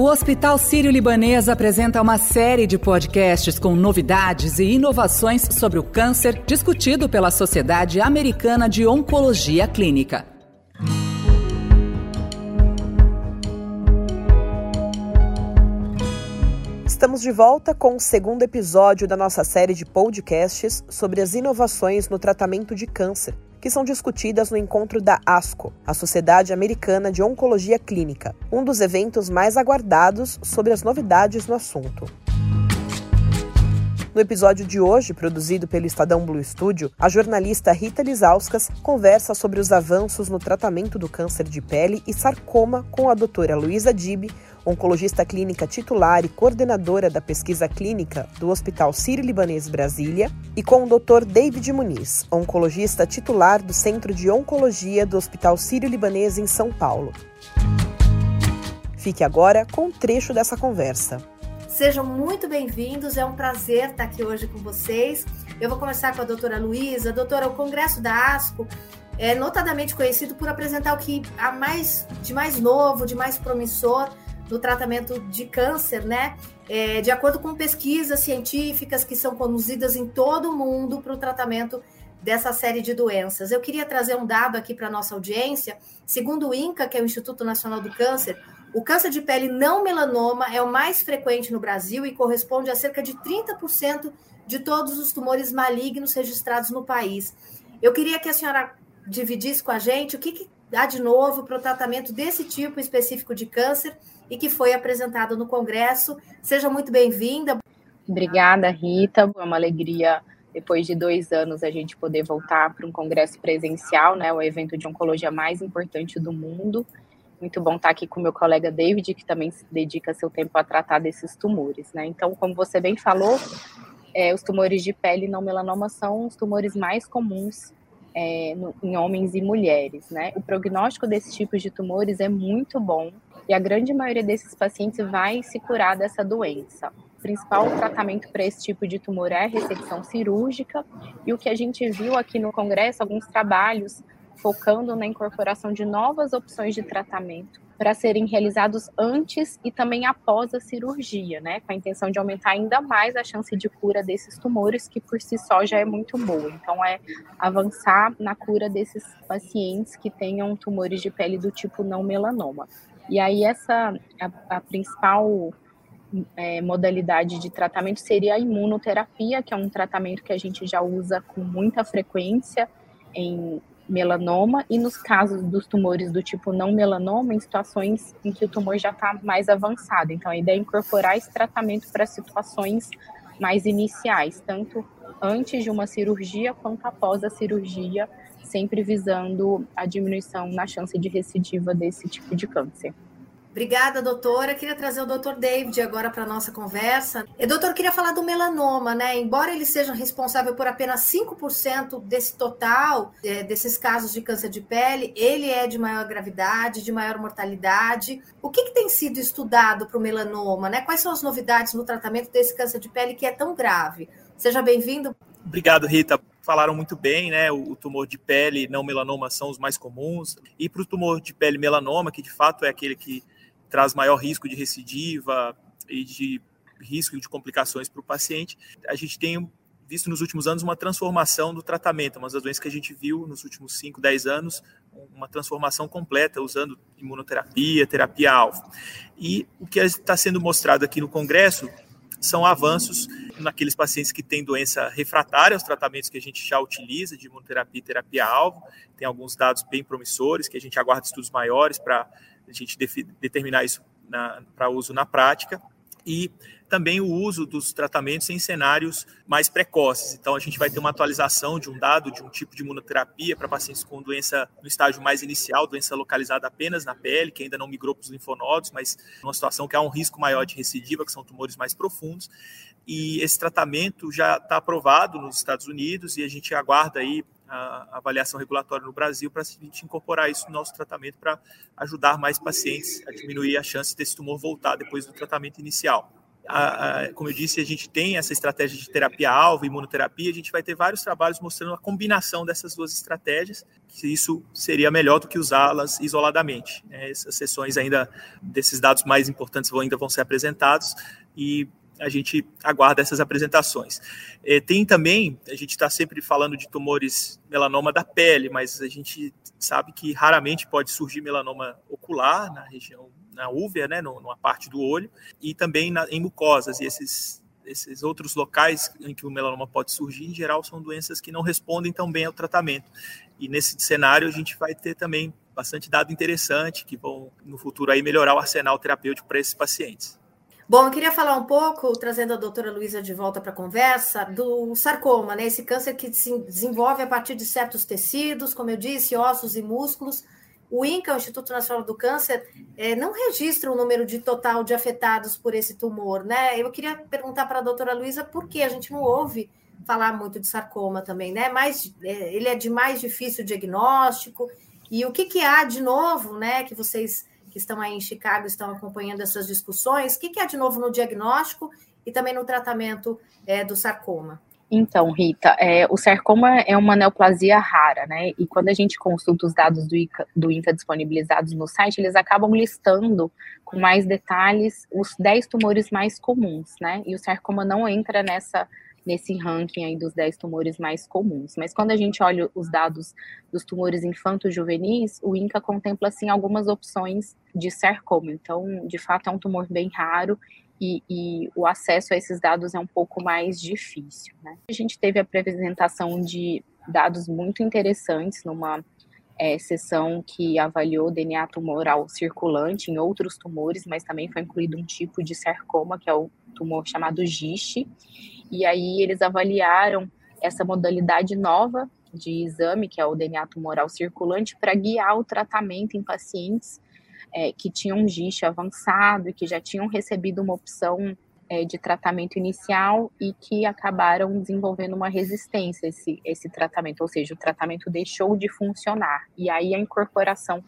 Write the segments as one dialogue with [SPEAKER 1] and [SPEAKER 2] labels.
[SPEAKER 1] O Hospital Sírio-Libanês apresenta uma série de podcasts com novidades e inovações sobre o câncer discutido pela Sociedade Americana de Oncologia Clínica.
[SPEAKER 2] Estamos de volta com o segundo episódio da nossa série de podcasts sobre as inovações no tratamento de câncer que são discutidas no encontro da ASCO, a Sociedade Americana de Oncologia Clínica, um dos eventos mais aguardados sobre as novidades no assunto. No episódio de hoje, produzido pelo Estadão Blue Studio, a jornalista Rita Lizauskas conversa sobre os avanços no tratamento do câncer de pele e sarcoma com a doutora Luísa Dib, oncologista clínica titular e coordenadora da pesquisa clínica do Hospital Sírio-Libanês Brasília, e com o Dr. David Muniz, oncologista titular do Centro de Oncologia do Hospital Sírio-Libanês em São Paulo. Fique agora com um trecho dessa conversa.
[SPEAKER 3] Sejam muito bem-vindos, é um prazer estar aqui hoje com vocês. Eu vou começar com a doutora Luísa. Doutora, o Congresso da ASCO é notadamente conhecido por apresentar o que há mais de mais novo, de mais promissor no tratamento de câncer, né? É, de acordo com pesquisas científicas que são conduzidas em todo o mundo para o tratamento dessa série de doenças. Eu queria trazer um dado aqui para nossa audiência. Segundo o INCA, que é o Instituto Nacional do Câncer, o câncer de pele não melanoma é o mais frequente no Brasil e corresponde a cerca de 30% de todos os tumores malignos registrados no país. Eu queria que a senhora dividisse com a gente o que, que dá de novo para o tratamento desse tipo específico de câncer e que foi apresentado no Congresso. Seja muito bem-vinda.
[SPEAKER 4] Obrigada, Rita. É uma alegria, depois de dois anos, a gente poder voltar para um congresso presencial, né? O evento de oncologia mais importante do mundo. Muito bom estar aqui com meu colega David, que também se dedica seu tempo a tratar desses tumores, né? Então, como você bem falou, é, os tumores de pele não melanoma são os tumores mais comuns é, no, em homens e mulheres, né? O prognóstico desses tipos de tumores é muito bom e a grande maioria desses pacientes vai se curar dessa doença. O principal tratamento para esse tipo de tumor é a ressecção cirúrgica e o que a gente viu aqui no congresso, alguns trabalhos focando na incorporação de novas opções de tratamento para serem realizados antes e também após a cirurgia, né, com a intenção de aumentar ainda mais a chance de cura desses tumores, que por si só já é muito boa. Então, é avançar na cura desses pacientes que tenham tumores de pele do tipo não melanoma. E aí, essa, a, a principal é, modalidade de tratamento seria a imunoterapia, que é um tratamento que a gente já usa com muita frequência em melanoma e nos casos dos tumores do tipo não melanoma, em situações em que o tumor já está mais avançado. Então, a ideia é incorporar esse tratamento para situações mais iniciais, tanto antes de uma cirurgia quanto após a cirurgia, sempre visando a diminuição na chance de recidiva desse tipo de câncer.
[SPEAKER 3] Obrigada, doutora. Queria trazer o doutor David agora para a nossa conversa. E, doutor, queria falar do melanoma, né? Embora ele seja responsável por apenas 5% desse total, é, desses casos de câncer de pele, ele é de maior gravidade, de maior mortalidade. O que, que tem sido estudado para o melanoma, né? Quais são as novidades no tratamento desse câncer de pele que é tão grave? Seja bem-vindo.
[SPEAKER 5] Obrigado, Rita falaram muito bem, né? O, tumor de pele não melanoma são os mais comuns. E para o tumor de pele melanoma, que de fato é aquele que traz maior risco de recidiva e de risco de complicações para o paciente. A gente tem visto nos últimos anos uma transformação do tratamento, uma das doenças que a gente viu nos últimos 5, 10 anos, uma transformação completa usando imunoterapia, terapia-alvo. E o que está sendo mostrado aqui no Congresso são avanços naqueles pacientes que têm doença refratária aos tratamentos que a gente já utiliza de imunoterapia e terapia-alvo. Tem alguns dados bem promissores que a gente aguarda estudos maiores para a gente determinar isso para uso na prática, e também o uso dos tratamentos em cenários mais precoces. Então, a gente vai ter uma atualização de um dado de um tipo de imunoterapia para pacientes com doença no estágio mais inicial, doença localizada apenas na pele, que ainda não migrou para os linfonodos, mas numa situação que há um risco maior de recidiva, que são tumores mais profundos. E esse tratamento já está aprovado nos Estados Unidos e a gente aguarda aí a avaliação regulatória no Brasil para a gente incorporar isso no nosso tratamento para ajudar mais pacientes a diminuir a chance desse tumor voltar depois do tratamento inicial. A, a, como eu disse, a gente tem essa estratégia de terapia-alvo, imunoterapia, a gente vai ter vários trabalhos mostrando a combinação dessas duas estratégias, que isso seria melhor do que usá-las isoladamente. Né? Essas sessões ainda, desses dados mais importantes vão, ainda vão ser apresentados, e a gente aguarda essas apresentações. É, tem também, a gente está sempre falando de tumores melanoma da pele, mas a gente sabe que raramente pode surgir melanoma ocular na região, na úvea, né, numa parte do olho, e também na, em mucosas, e esses, esses outros locais em que o melanoma pode surgir, em geral, são doenças que não respondem tão bem ao tratamento. E nesse cenário, a gente vai ter também bastante dado interessante, que vão, no futuro, aí melhorar o arsenal terapêutico para esses pacientes.
[SPEAKER 3] Bom, eu queria falar um pouco, trazendo a doutora Luísa de volta para a conversa, do sarcoma, né? Esse câncer que se desenvolve a partir de certos tecidos, como eu disse, ossos e músculos. O INCA, o Instituto Nacional do Câncer, é, não registra o número de total de afetados por esse tumor, né? Eu queria perguntar para a doutora Luísa por que a gente não ouve falar muito de sarcoma também, né? Mais, é, ele é de mais difícil diagnóstico. E o que, que há de novo, né? Que vocês que estão aí em Chicago estão acompanhando essas discussões. O que, é de novo no diagnóstico e também no tratamento é, do sarcoma?
[SPEAKER 4] Então, Rita, é, o sarcoma é uma neoplasia rara, né? E quando a gente consulta os dados do INCA, do INCA disponibilizados no site, eles acabam listando com mais detalhes os 10 tumores mais comuns, né? E o sarcoma não entra nessa nesse ranking aí dos 10 tumores mais comuns. Mas quando a gente olha os dados dos tumores infanto-juvenis, o INCA contempla, assim, algumas opções de sarcoma. Então, de fato, é um tumor bem raro e, e, o acesso a esses dados é um pouco mais difícil. Né? A gente teve a apresentação de dados muito interessantes numa é, sessão que avaliou DNA tumoral circulante em outros tumores, mas também foi incluído um tipo de sarcoma, que é o tumor chamado GIST, e aí eles avaliaram essa modalidade nova de exame, que é o DNA tumoral circulante, para guiar o tratamento em pacientes é, que tinham GIST avançado e que já tinham recebido uma opção é, de tratamento inicial e que acabaram desenvolvendo uma resistência a esse, esse tratamento, ou seja, o tratamento deixou de funcionar. E aí a incorporação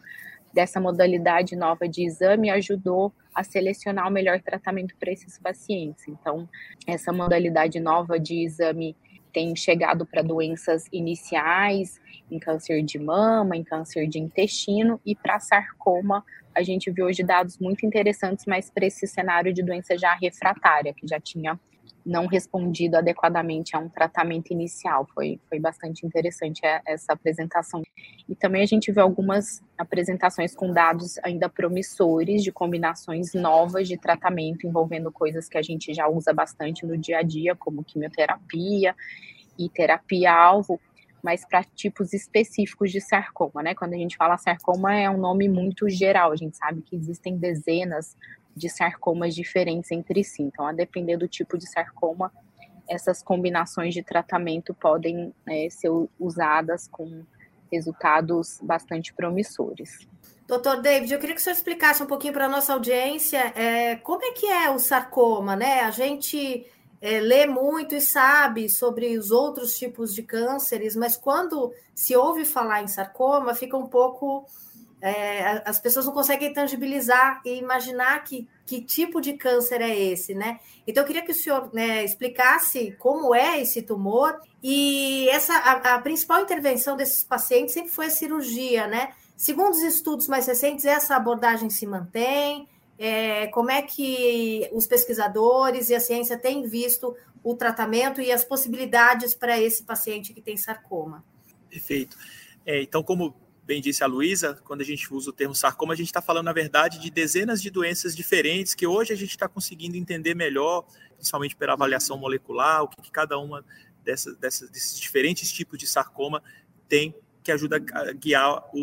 [SPEAKER 4] dessa modalidade nova de exame ajudou a selecionar o melhor tratamento para esses pacientes. Então, essa modalidade nova de exame tem chegado para doenças iniciais, em câncer de mama, em câncer de intestino e para sarcoma. A gente viu hoje dados muito interessantes, mas para esse cenário de doença já refratária, que já tinha não respondido adequadamente a um tratamento inicial. Foi, foi bastante interessante essa apresentação. E também a gente vê algumas apresentações com dados ainda promissores de combinações novas de tratamento envolvendo coisas que a gente já usa bastante no dia a dia, como quimioterapia e terapia-alvo, mas para tipos específicos de sarcoma, né? Quando a gente fala sarcoma é um nome muito geral, a gente sabe que existem dezenas de sarcomas diferentes entre si. Então, a depender do tipo de sarcoma, essas combinações de tratamento podem né, ser usadas com resultados bastante promissores.
[SPEAKER 3] Doutor David, eu queria que o senhor explicasse um pouquinho para a nossa audiência é, como é que é o sarcoma, né? A gente é, lê muito e sabe sobre os outros tipos de cânceres, mas quando se ouve falar em sarcoma, fica um pouco é, as pessoas não conseguem tangibilizar e imaginar que, que tipo de câncer é esse, né? Então, eu queria que o senhor né, explicasse como é esse tumor e essa a, a, principal intervenção desses pacientes sempre foi a cirurgia, né? Segundo os estudos mais recentes, essa abordagem se mantém. É, como é que os pesquisadores e a ciência têm visto o tratamento e as possibilidades para esse paciente que tem sarcoma?
[SPEAKER 5] Perfeito. É, então, como bem disse a Luísa, quando a gente usa o termo sarcoma, a gente está falando, na verdade, de dezenas de doenças diferentes que hoje a gente está conseguindo entender melhor, principalmente pela avaliação molecular, o que, que cada uma dessas, dessas, desses diferentes tipos de sarcoma tem que ajuda a guiar o,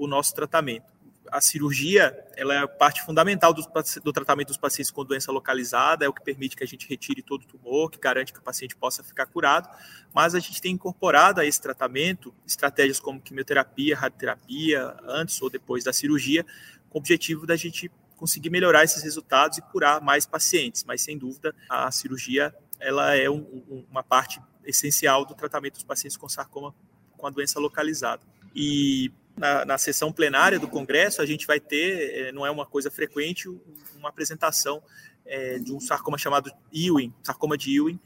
[SPEAKER 5] o, o nosso tratamento a cirurgia ela é parte fundamental do, do, tratamento dos pacientes com doença localizada, é o que permite que a gente retire todo o tumor, que garante que o paciente possa ficar curado, mas a gente tem incorporado a esse tratamento estratégias como quimioterapia, radioterapia, antes ou depois da cirurgia, com o objetivo da gente conseguir melhorar esses resultados e curar mais pacientes, mas sem dúvida a cirurgia ela é um, uma parte essencial do tratamento dos pacientes com sarcoma com a doença localizada. E na, na sessão plenária do Congresso, a gente vai ter, é, não é uma coisa frequente, uma apresentação é, de um sarcoma chamado Ewing, sarcoma de Ewing,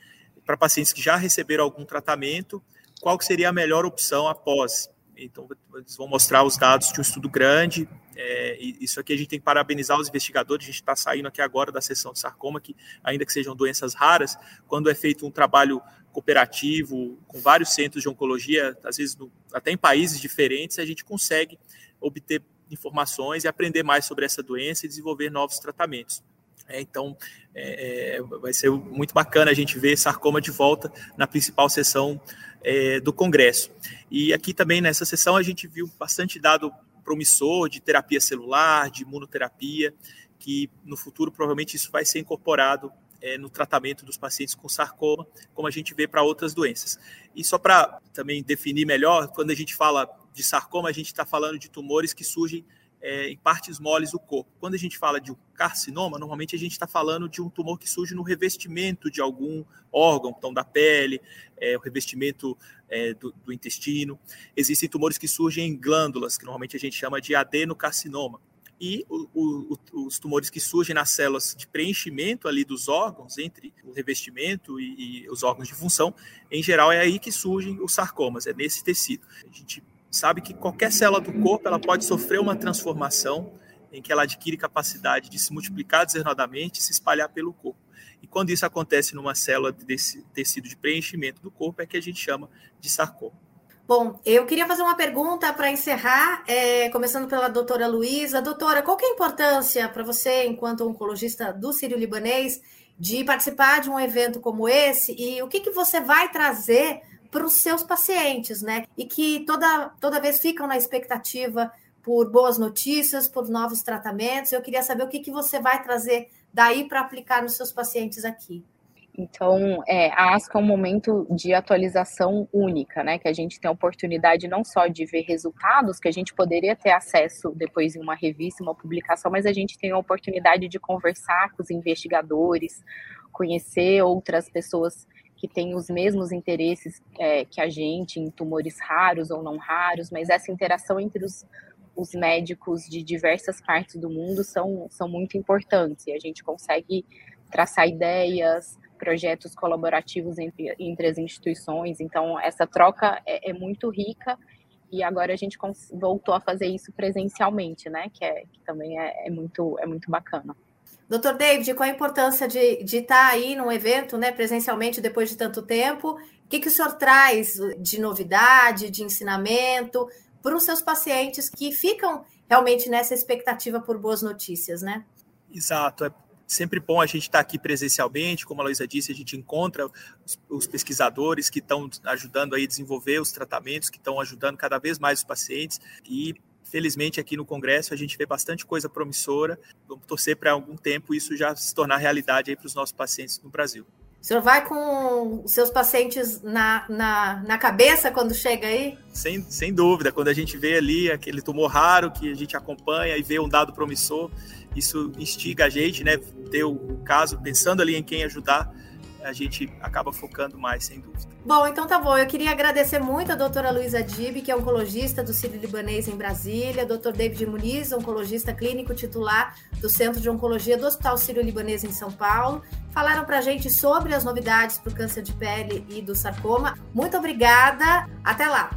[SPEAKER 5] para pacientes que já receberam algum tratamento, qual que seria a melhor opção após. Então, eles vão mostrar os dados de um estudo grande. É, isso aqui a gente tem que parabenizar os investigadores. A gente está saindo aqui agora da sessão de sarcoma, que ainda que sejam doenças raras, quando é feito um trabalho cooperativo com vários centros de oncologia, às vezes no, até em países diferentes, a gente consegue obter informações e aprender mais sobre essa doença e desenvolver novos tratamentos. É, então, é, é, vai ser muito bacana a gente ver sarcoma de volta na principal sessão é, do Congresso. E aqui também nessa sessão a gente viu bastante dado promissor de terapia celular, de imunoterapia, que no futuro provavelmente isso vai ser incorporado é, no tratamento dos pacientes com sarcoma, como a gente vê para outras doenças. E só para também definir melhor, quando a gente fala de sarcoma, a gente está falando de tumores que surgem é, em partes moles do corpo. Quando a gente fala de um carcinoma, normalmente a gente está falando de um tumor que surge no revestimento de algum órgão, então da pele, é, o revestimento é, do, do, intestino. Existem tumores que surgem em glândulas, que normalmente a gente chama de adenocarcinoma. E o, o, os tumores que surgem nas células de preenchimento ali dos órgãos, entre o revestimento e, e os órgãos de função, em geral é aí que surgem os sarcomas, é nesse tecido. A gente sabe que qualquer célula do corpo ela pode sofrer uma transformação em que ela adquire capacidade de se multiplicar desordenadamente e se espalhar pelo corpo. E quando isso acontece numa célula desse tecido de preenchimento do corpo, é que a gente chama de sarcoma.
[SPEAKER 3] Bom, eu queria fazer uma pergunta para encerrar, é, começando pela doutora Luísa. Doutora, qual é a importância para você, enquanto oncologista do Sírio-Libanês, de participar de um evento como esse e o que, que você vai trazer para os seus pacientes, né? E que toda, toda vez ficam na expectativa por boas notícias, por novos tratamentos. Eu queria saber o que, que você vai trazer daí para aplicar nos seus pacientes aqui.
[SPEAKER 4] Então, é, a ASCO é um momento de atualização única, né? Que a gente tem a oportunidade não só de ver resultados que a gente poderia ter acesso depois em uma revista, uma publicação, mas a gente tem a oportunidade de conversar com os investigadores, conhecer outras pessoas que têm os mesmos interesses é, que a gente em tumores raros ou não raros, mas essa interação entre os, os médicos de diversas partes do mundo são, são muito importantes e a gente consegue traçar ideias, projetos colaborativos entre, entre as instituições. Então, essa troca é, é muito rica e agora a gente voltou a fazer isso presencialmente, né? Que, é, que também é, é, muito, é muito bacana.
[SPEAKER 3] Doutor David, qual a importância de, de estar aí num evento, né, presencialmente depois de tanto tempo? O que, que o senhor traz de novidade, de ensinamento para os seus pacientes que ficam realmente nessa expectativa por boas notícias, né?
[SPEAKER 5] Exato. Sempre bom a gente estar aqui presencialmente, como a Luísa disse, a gente encontra os, os pesquisadores que estão ajudando aí a desenvolver os tratamentos, que estão ajudando cada vez mais os pacientes e Felizmente, aqui no Congresso, a gente vê bastante coisa promissora. Vamos torcer para algum tempo isso já se tornar realidade para os nossos pacientes no Brasil.
[SPEAKER 3] O senhor vai com os seus pacientes na, na, na cabeça quando chega aí?
[SPEAKER 5] Sem, sem dúvida. Quando a gente vê ali aquele tumor raro que a gente acompanha e vê um dado promissor, isso instiga a gente, né? Ter o caso, pensando ali em quem ajudar, a gente acaba focando mais, sem dúvida.
[SPEAKER 3] Bom, então tá bom. Eu queria agradecer muito a doutora Luísa Dib, que é oncologista do Sírio Libanês em Brasília, doutor David Muniz, oncologista clínico titular do Centro de Oncologia do Hospital Sírio Libanês em São Paulo. Falaram pra gente sobre as novidades para o câncer de pele e do sarcoma. Muito obrigada. Até lá.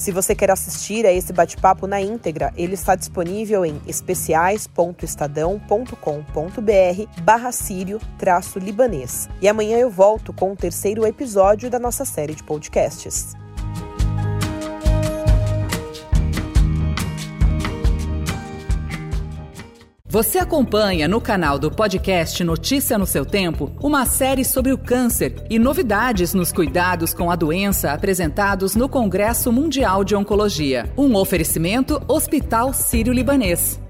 [SPEAKER 2] Se você quer assistir a esse bate-papo na íntegra, ele está disponível em especiais.estadão.com.br barra sírio-libanês. E amanhã eu volto com o terceiro episódio da nossa série de podcasts.
[SPEAKER 1] Você acompanha no canal do podcast Notícia no seu Tempo uma série sobre o câncer e novidades nos cuidados com a doença apresentados no Congresso Mundial de Oncologia. Um oferecimento Hospital Sírio-Libanês.